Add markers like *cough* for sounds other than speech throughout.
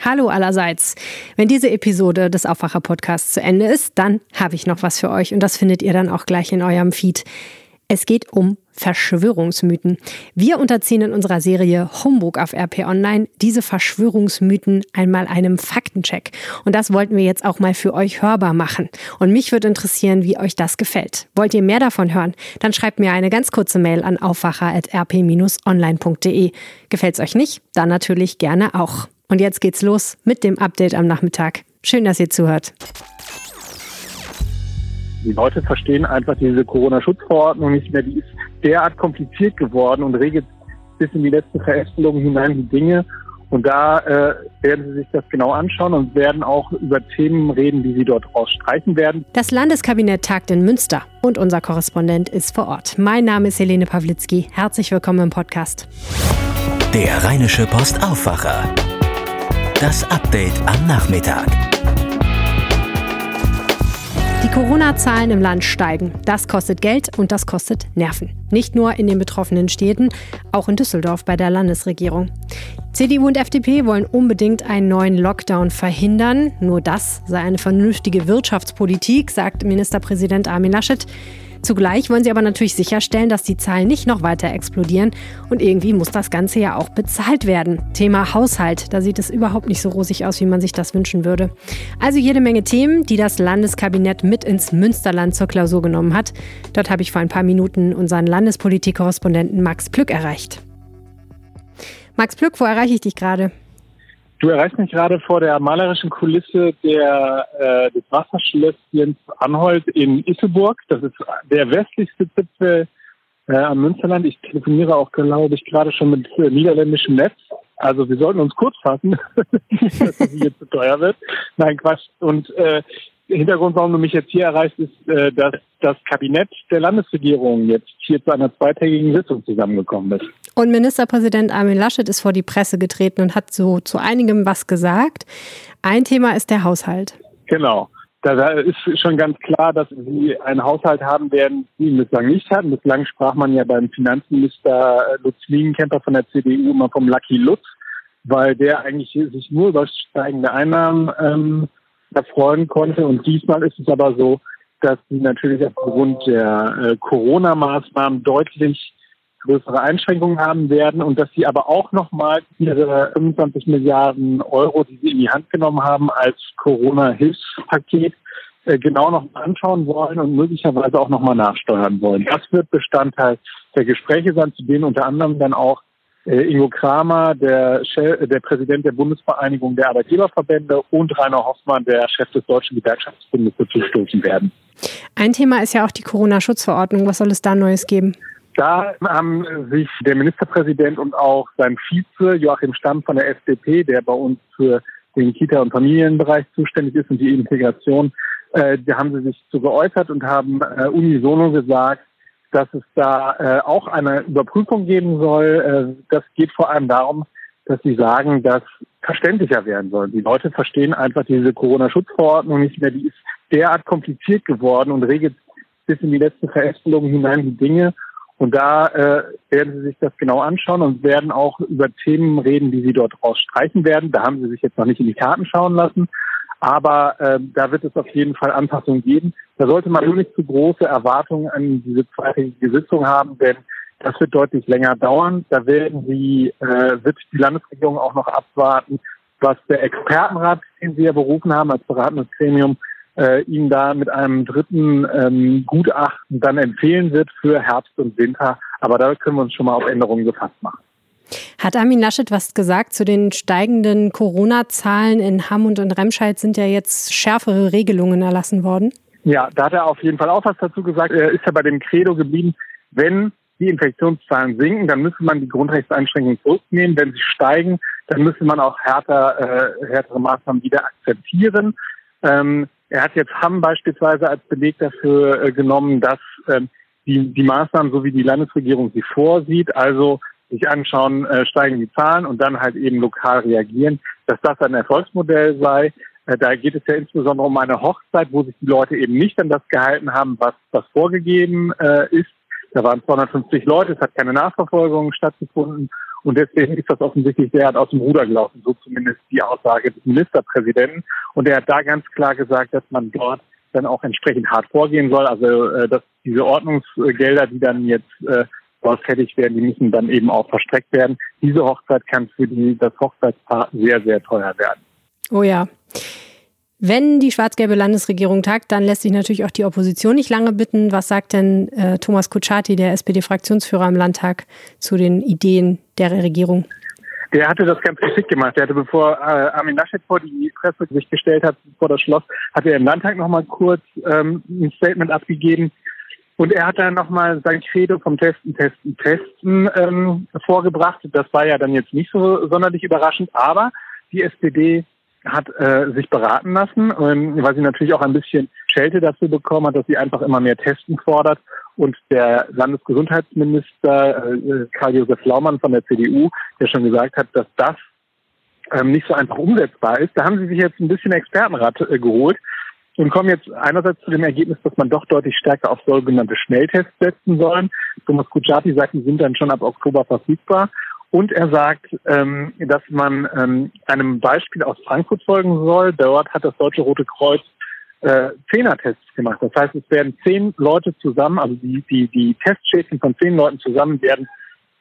Hallo allerseits. Wenn diese Episode des Aufwacher-Podcasts zu Ende ist, dann habe ich noch was für euch und das findet ihr dann auch gleich in eurem Feed. Es geht um Verschwörungsmythen. Wir unterziehen in unserer Serie Humbug auf RP Online diese Verschwörungsmythen einmal einem Faktencheck. Und das wollten wir jetzt auch mal für euch hörbar machen. Und mich würde interessieren, wie euch das gefällt. Wollt ihr mehr davon hören? Dann schreibt mir eine ganz kurze Mail an aufwacher.rp-online.de. Gefällt's euch nicht? Dann natürlich gerne auch. Und jetzt geht's los mit dem Update am Nachmittag. Schön, dass ihr zuhört. Die Leute verstehen einfach diese Corona-Schutzverordnung nicht mehr. Die ist derart kompliziert geworden und regelt bis in die letzten Verästelungen hinein die Dinge. Und da äh, werden Sie sich das genau anschauen und werden auch über Themen reden, die Sie dort rausstreichen werden. Das Landeskabinett tagt in Münster und unser Korrespondent ist vor Ort. Mein Name ist Helene Pawlitzki. Herzlich willkommen im Podcast. Der Rheinische Post Aufwacher. Das Update am Nachmittag. Die Corona-Zahlen im Land steigen. Das kostet Geld und das kostet Nerven. Nicht nur in den betroffenen Städten, auch in Düsseldorf bei der Landesregierung. CDU und FDP wollen unbedingt einen neuen Lockdown verhindern. Nur das sei eine vernünftige Wirtschaftspolitik, sagt Ministerpräsident Armin Laschet. Zugleich wollen sie aber natürlich sicherstellen, dass die Zahlen nicht noch weiter explodieren und irgendwie muss das Ganze ja auch bezahlt werden. Thema Haushalt, da sieht es überhaupt nicht so rosig aus, wie man sich das wünschen würde. Also jede Menge Themen, die das Landeskabinett mit ins Münsterland zur Klausur genommen hat. Dort habe ich vor ein paar Minuten unseren Landespolitikkorrespondenten Max Plück erreicht. Max Plück, wo erreiche ich dich gerade? Du erreichst mich gerade vor der malerischen Kulisse der, äh, des Wasserschlösschens Anholt in Isseburg. Das ist der westlichste Zipfel äh, am Münsterland. Ich telefoniere auch, glaube ich, gerade schon mit äh, niederländischem Netz. Also wir sollten uns kurz fassen, *laughs* dass es hier zu teuer wird. Nein, Quatsch. Und äh, Hintergrund, warum du mich jetzt hier erreichst, ist, äh, dass das Kabinett der Landesregierung jetzt hier zu einer zweitägigen Sitzung zusammengekommen ist. Und Ministerpräsident Armin Laschet ist vor die Presse getreten und hat so zu einigem was gesagt. Ein Thema ist der Haushalt. Genau. Da, ist schon ganz klar, dass sie einen Haushalt haben werden, die ihn bislang nicht hatten. Bislang sprach man ja beim Finanzminister Lutz Liegenkemper von der CDU immer vom Lucky Lutz, weil der eigentlich sich nur über steigende Einnahmen ähm, erfreuen konnte. Und diesmal ist es aber so, dass sie natürlich aufgrund der äh, Corona-Maßnahmen deutlich größere Einschränkungen haben werden und dass sie aber auch nochmal ihre 25 Milliarden Euro, die sie in die Hand genommen haben als Corona-Hilfspaket, äh, genau noch anschauen wollen und möglicherweise auch nochmal nachsteuern wollen. Das wird Bestandteil der Gespräche sein, zu denen unter anderem dann auch Ingo Kramer, der, Chef, der Präsident der Bundesvereinigung der Arbeitgeberverbände und Rainer Hoffmann, der Chef des Deutschen Gewerkschaftsbundes, dazu stoßen werden. Ein Thema ist ja auch die Corona-Schutzverordnung. Was soll es da Neues geben? Da haben sich der Ministerpräsident und auch sein Vize Joachim Stamm von der FDP, der bei uns für den Kita- und Familienbereich zuständig ist und die Integration, äh, da haben sie sich zu geäußert und haben äh, unisono gesagt, dass es da äh, auch eine Überprüfung geben soll. Äh, das geht vor allem darum, dass sie sagen, dass verständlicher werden soll. Die Leute verstehen einfach diese Corona-Schutzverordnung nicht mehr. Die ist derart kompliziert geworden und regelt bis in die letzten Verästelungen hinein die Dinge. Und da äh, werden Sie sich das genau anschauen und werden auch über Themen reden, die Sie dort rausstreichen werden. Da haben Sie sich jetzt noch nicht in die Karten schauen lassen. Aber äh, da wird es auf jeden Fall Anpassungen geben. Da sollte man nur nicht zu große Erwartungen an diese zweitägige Sitzung haben, denn das wird deutlich länger dauern. Da werden Sie, äh, wird die Landesregierung auch noch abwarten, was der Expertenrat, den Sie ja berufen haben als beratendes Gremium, äh, Ihnen da mit einem dritten ähm, Gutachten dann empfehlen wird für Herbst und Winter. Aber da können wir uns schon mal auf Änderungen gefasst machen. Hat Armin Laschet was gesagt zu den steigenden Corona-Zahlen in Hamm und in Remscheid? Sind ja jetzt schärfere Regelungen erlassen worden? Ja, da hat er auf jeden Fall auch was dazu gesagt. Er ist ja bei dem Credo geblieben, wenn die Infektionszahlen sinken, dann müsste man die Grundrechtseinschränkungen zurücknehmen. Wenn sie steigen, dann müsste man auch härter, äh, härtere Maßnahmen wieder akzeptieren. Ähm, er hat jetzt Hamm beispielsweise als Beleg dafür äh, genommen, dass ähm, die, die Maßnahmen, so wie die Landesregierung sie vorsieht, also sich anschauen, äh, steigen die Zahlen und dann halt eben lokal reagieren, dass das ein Erfolgsmodell sei. Äh, da geht es ja insbesondere um eine Hochzeit, wo sich die Leute eben nicht an das gehalten haben, was, was vorgegeben äh, ist. Da waren 250 Leute, es hat keine Nachverfolgung stattgefunden. Und deswegen ist das offensichtlich sehr aus dem Ruder gelaufen, so zumindest die Aussage des Ministerpräsidenten. Und er hat da ganz klar gesagt, dass man dort dann auch entsprechend hart vorgehen soll. Also äh, dass diese Ordnungsgelder, die dann jetzt äh, dort fertig werden, die müssen dann eben auch verstreckt werden. Diese Hochzeit kann für die, das Hochzeitspaar sehr, sehr teuer werden. Oh ja. Wenn die schwarz-gelbe Landesregierung tagt, dann lässt sich natürlich auch die Opposition nicht lange bitten. Was sagt denn äh, Thomas Kutschaty, der SPD-Fraktionsführer im Landtag, zu den Ideen der Regierung? Der hatte das ganz geschickt gemacht. Der hatte, bevor äh, Armin Laschet vor die Presse sich gestellt hat, vor das Schloss, hat er im Landtag nochmal kurz ähm, ein Statement abgegeben. Und er hat dann nochmal sein Credo vom Testen, Testen, Testen ähm, vorgebracht. Das war ja dann jetzt nicht so sonderlich überraschend, aber die SPD hat äh, sich beraten lassen, ähm, weil sie natürlich auch ein bisschen Schelte dafür bekommen hat, dass sie einfach immer mehr Testen fordert. Und der Landesgesundheitsminister äh, Karl-Josef Laumann von der CDU, der schon gesagt hat, dass das ähm, nicht so einfach umsetzbar ist, da haben sie sich jetzt ein bisschen Expertenrat äh, geholt und kommen jetzt einerseits zu dem Ergebnis, dass man doch deutlich stärker auf sogenannte Schnelltests setzen sollen. Thomas Kutschaty sagt, die sind dann schon ab Oktober verfügbar. Und er sagt, ähm, dass man ähm, einem Beispiel aus Frankfurt folgen soll. Dort hat das Deutsche Rote Kreuz äh, Zehner-Tests gemacht. Das heißt, es werden zehn Leute zusammen, also die, die, die Testschäden von zehn Leuten zusammen werden,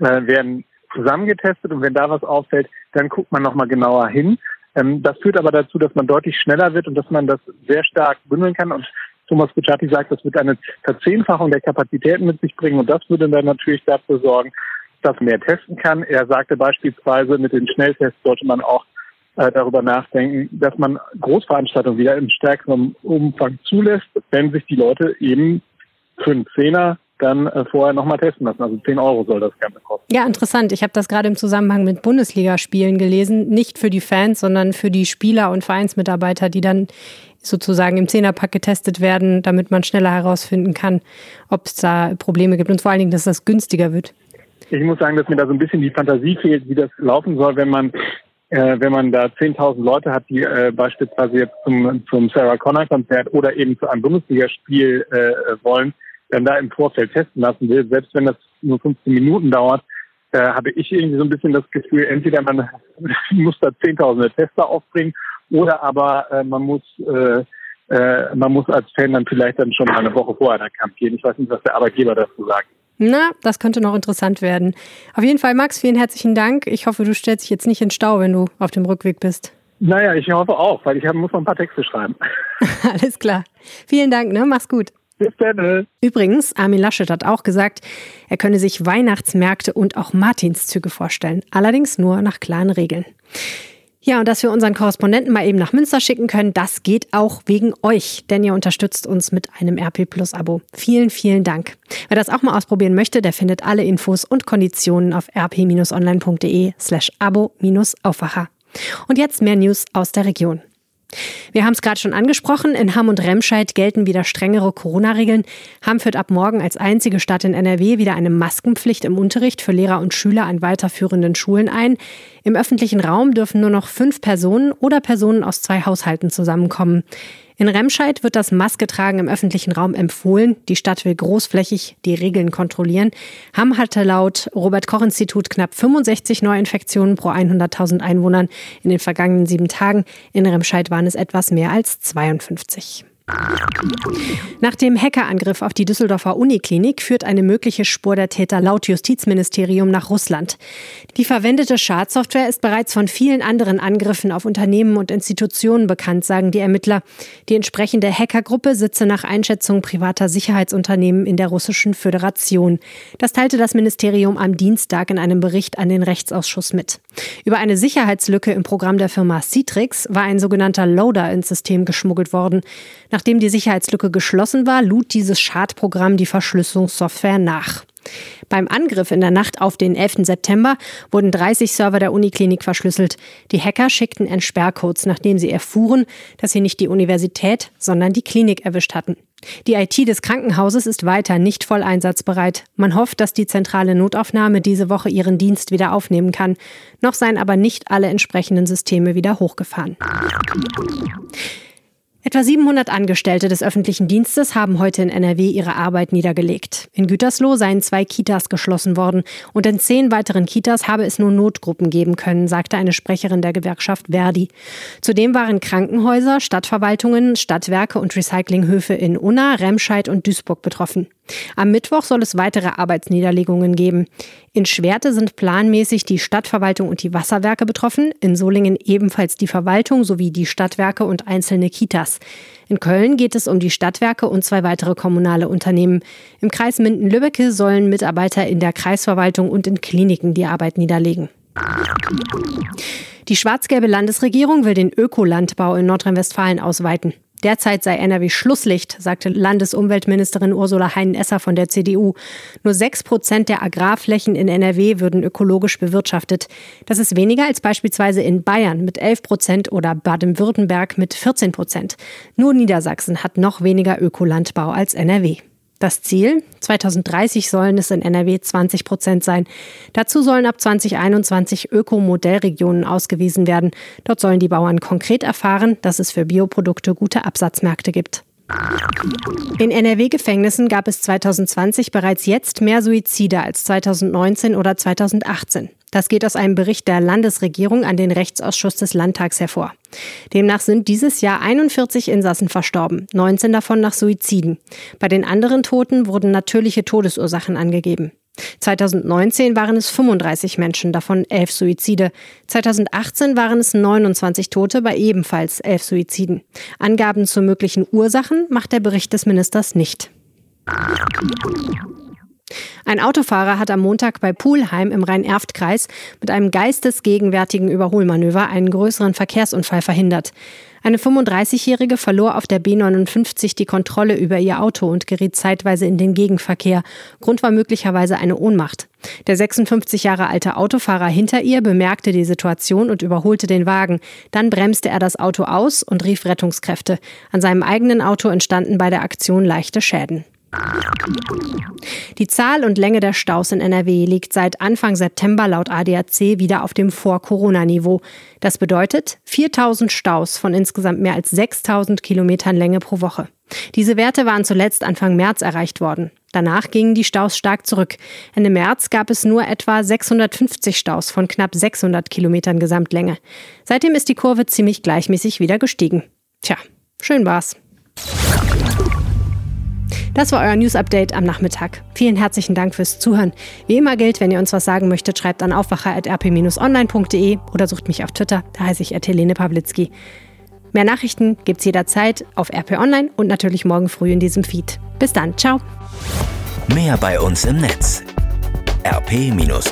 äh, werden zusammengetestet und wenn da was auffällt, dann guckt man nochmal genauer hin. Ähm, das führt aber dazu, dass man deutlich schneller wird und dass man das sehr stark bündeln kann. Und Thomas Bucciati sagt, das wird eine Verzehnfachung der Kapazitäten mit sich bringen und das würde dann natürlich dafür sorgen, das mehr testen kann. Er sagte beispielsweise, mit den Schnelltests sollte man auch äh, darüber nachdenken, dass man Großveranstaltungen wieder im stärkeren Umfang zulässt, wenn sich die Leute eben für einen Zehner dann äh, vorher nochmal testen lassen. Also 10 Euro soll das Ganze kosten. Ja, interessant. Ich habe das gerade im Zusammenhang mit Bundesligaspielen gelesen. Nicht für die Fans, sondern für die Spieler und Vereinsmitarbeiter, die dann sozusagen im Zehnerpack getestet werden, damit man schneller herausfinden kann, ob es da Probleme gibt und vor allen Dingen, dass das günstiger wird. Ich muss sagen, dass mir da so ein bisschen die Fantasie fehlt, wie das laufen soll, wenn man äh, wenn man da 10.000 Leute hat, die äh, beispielsweise jetzt zum, zum Sarah Connor Konzert oder eben zu einem Bundesligaspiel äh, wollen, dann da im Vorfeld testen lassen will, selbst wenn das nur 15 Minuten dauert, äh, habe ich irgendwie so ein bisschen das Gefühl, entweder man *laughs* muss da zehntausende Tester aufbringen oder aber äh, man muss äh, äh, man muss als Fan dann vielleicht dann schon eine Woche vorher in den Kampf gehen. Ich weiß nicht, was der Arbeitgeber dazu sagt. Na, das könnte noch interessant werden. Auf jeden Fall, Max, vielen herzlichen Dank. Ich hoffe, du stellst dich jetzt nicht in Stau, wenn du auf dem Rückweg bist. Naja, ich hoffe auch, weil ich muss noch ein paar Texte schreiben. *laughs* Alles klar. Vielen Dank, ne? Mach's gut. Bis dann. Übrigens, Armin Laschet hat auch gesagt, er könne sich Weihnachtsmärkte und auch Martinszüge vorstellen. Allerdings nur nach klaren Regeln. Ja, und dass wir unseren Korrespondenten mal eben nach Münster schicken können, das geht auch wegen euch, denn ihr unterstützt uns mit einem RP Plus Abo. Vielen, vielen Dank. Wer das auch mal ausprobieren möchte, der findet alle Infos und Konditionen auf rp-online.de slash abo-aufwacher. Und jetzt mehr News aus der Region. Wir haben es gerade schon angesprochen, in Hamm und Remscheid gelten wieder strengere Corona-Regeln. Hamm führt ab morgen als einzige Stadt in NRW wieder eine Maskenpflicht im Unterricht für Lehrer und Schüler an weiterführenden Schulen ein. Im öffentlichen Raum dürfen nur noch fünf Personen oder Personen aus zwei Haushalten zusammenkommen. In Remscheid wird das Masketragen im öffentlichen Raum empfohlen. Die Stadt will großflächig die Regeln kontrollieren. Hamm hatte laut Robert-Koch-Institut knapp 65 Neuinfektionen pro 100.000 Einwohnern in den vergangenen sieben Tagen. In Remscheid waren es etwas mehr als 52. Nach dem Hackerangriff auf die Düsseldorfer Uniklinik führt eine mögliche Spur der Täter laut Justizministerium nach Russland. Die verwendete Schadsoftware ist bereits von vielen anderen Angriffen auf Unternehmen und Institutionen bekannt, sagen die Ermittler. Die entsprechende Hackergruppe sitze nach Einschätzung privater Sicherheitsunternehmen in der Russischen Föderation. Das teilte das Ministerium am Dienstag in einem Bericht an den Rechtsausschuss mit. Über eine Sicherheitslücke im Programm der Firma Citrix war ein sogenannter Loader ins System geschmuggelt worden. Nachdem die Sicherheitslücke geschlossen war, lud dieses Schadprogramm die Verschlüsselungssoftware nach. Beim Angriff in der Nacht auf den 11. September wurden 30 Server der Uniklinik verschlüsselt. Die Hacker schickten Entsperrcodes, nachdem sie erfuhren, dass sie nicht die Universität, sondern die Klinik erwischt hatten. Die IT des Krankenhauses ist weiter nicht voll einsatzbereit. Man hofft, dass die zentrale Notaufnahme diese Woche ihren Dienst wieder aufnehmen kann. Noch seien aber nicht alle entsprechenden Systeme wieder hochgefahren. Etwa 700 Angestellte des öffentlichen Dienstes haben heute in NRW ihre Arbeit niedergelegt. In Gütersloh seien zwei Kitas geschlossen worden und in zehn weiteren Kitas habe es nur Notgruppen geben können, sagte eine Sprecherin der Gewerkschaft Verdi. Zudem waren Krankenhäuser, Stadtverwaltungen, Stadtwerke und Recyclinghöfe in Unna, Remscheid und Duisburg betroffen. Am Mittwoch soll es weitere Arbeitsniederlegungen geben. In Schwerte sind planmäßig die Stadtverwaltung und die Wasserwerke betroffen, in Solingen ebenfalls die Verwaltung sowie die Stadtwerke und einzelne Kitas. In Köln geht es um die Stadtwerke und zwei weitere kommunale Unternehmen. Im Kreis Minden-Lübbecke sollen Mitarbeiter in der Kreisverwaltung und in Kliniken die Arbeit niederlegen. Die schwarz-gelbe Landesregierung will den Ökolandbau in Nordrhein-Westfalen ausweiten. Derzeit sei NRW Schlusslicht, sagte Landesumweltministerin Ursula Heinen-Esser von der CDU. Nur sechs Prozent der Agrarflächen in NRW würden ökologisch bewirtschaftet. Das ist weniger als beispielsweise in Bayern mit 11 Prozent oder Baden-Württemberg mit 14 Prozent. Nur Niedersachsen hat noch weniger Ökolandbau als NRW. Das Ziel? 2030 sollen es in NRW 20 Prozent sein. Dazu sollen ab 2021 Ökomodellregionen ausgewiesen werden. Dort sollen die Bauern konkret erfahren, dass es für Bioprodukte gute Absatzmärkte gibt. In NRW-Gefängnissen gab es 2020 bereits jetzt mehr Suizide als 2019 oder 2018. Das geht aus einem Bericht der Landesregierung an den Rechtsausschuss des Landtags hervor. Demnach sind dieses Jahr 41 Insassen verstorben, 19 davon nach Suiziden. Bei den anderen Toten wurden natürliche Todesursachen angegeben. 2019 waren es 35 Menschen, davon 11 Suizide. 2018 waren es 29 Tote bei ebenfalls 11 Suiziden. Angaben zu möglichen Ursachen macht der Bericht des Ministers nicht. Ein Autofahrer hat am Montag bei Pulheim im Rhein-Erft-Kreis mit einem geistesgegenwärtigen Überholmanöver einen größeren Verkehrsunfall verhindert. Eine 35-Jährige verlor auf der B59 die Kontrolle über ihr Auto und geriet zeitweise in den Gegenverkehr. Grund war möglicherweise eine Ohnmacht. Der 56 Jahre alte Autofahrer hinter ihr bemerkte die Situation und überholte den Wagen. Dann bremste er das Auto aus und rief Rettungskräfte. An seinem eigenen Auto entstanden bei der Aktion leichte Schäden. Die Zahl und Länge der Staus in NRW liegt seit Anfang September laut ADAC wieder auf dem Vor-Corona-Niveau. Das bedeutet 4000 Staus von insgesamt mehr als 6000 Kilometern Länge pro Woche. Diese Werte waren zuletzt Anfang März erreicht worden. Danach gingen die Staus stark zurück. Ende März gab es nur etwa 650 Staus von knapp 600 Kilometern Gesamtlänge. Seitdem ist die Kurve ziemlich gleichmäßig wieder gestiegen. Tja, schön war's. Das war euer News Update am Nachmittag. Vielen herzlichen Dank fürs Zuhören. Wie immer gilt, wenn ihr uns was sagen möchtet, schreibt an aufwacher.rp-online.de oder sucht mich auf Twitter, da heiße ich Helene Pawlitzki. Mehr Nachrichten gibt's jederzeit auf RP Online und natürlich morgen früh in diesem Feed. Bis dann, ciao. Mehr bei uns im Netz rp-online.de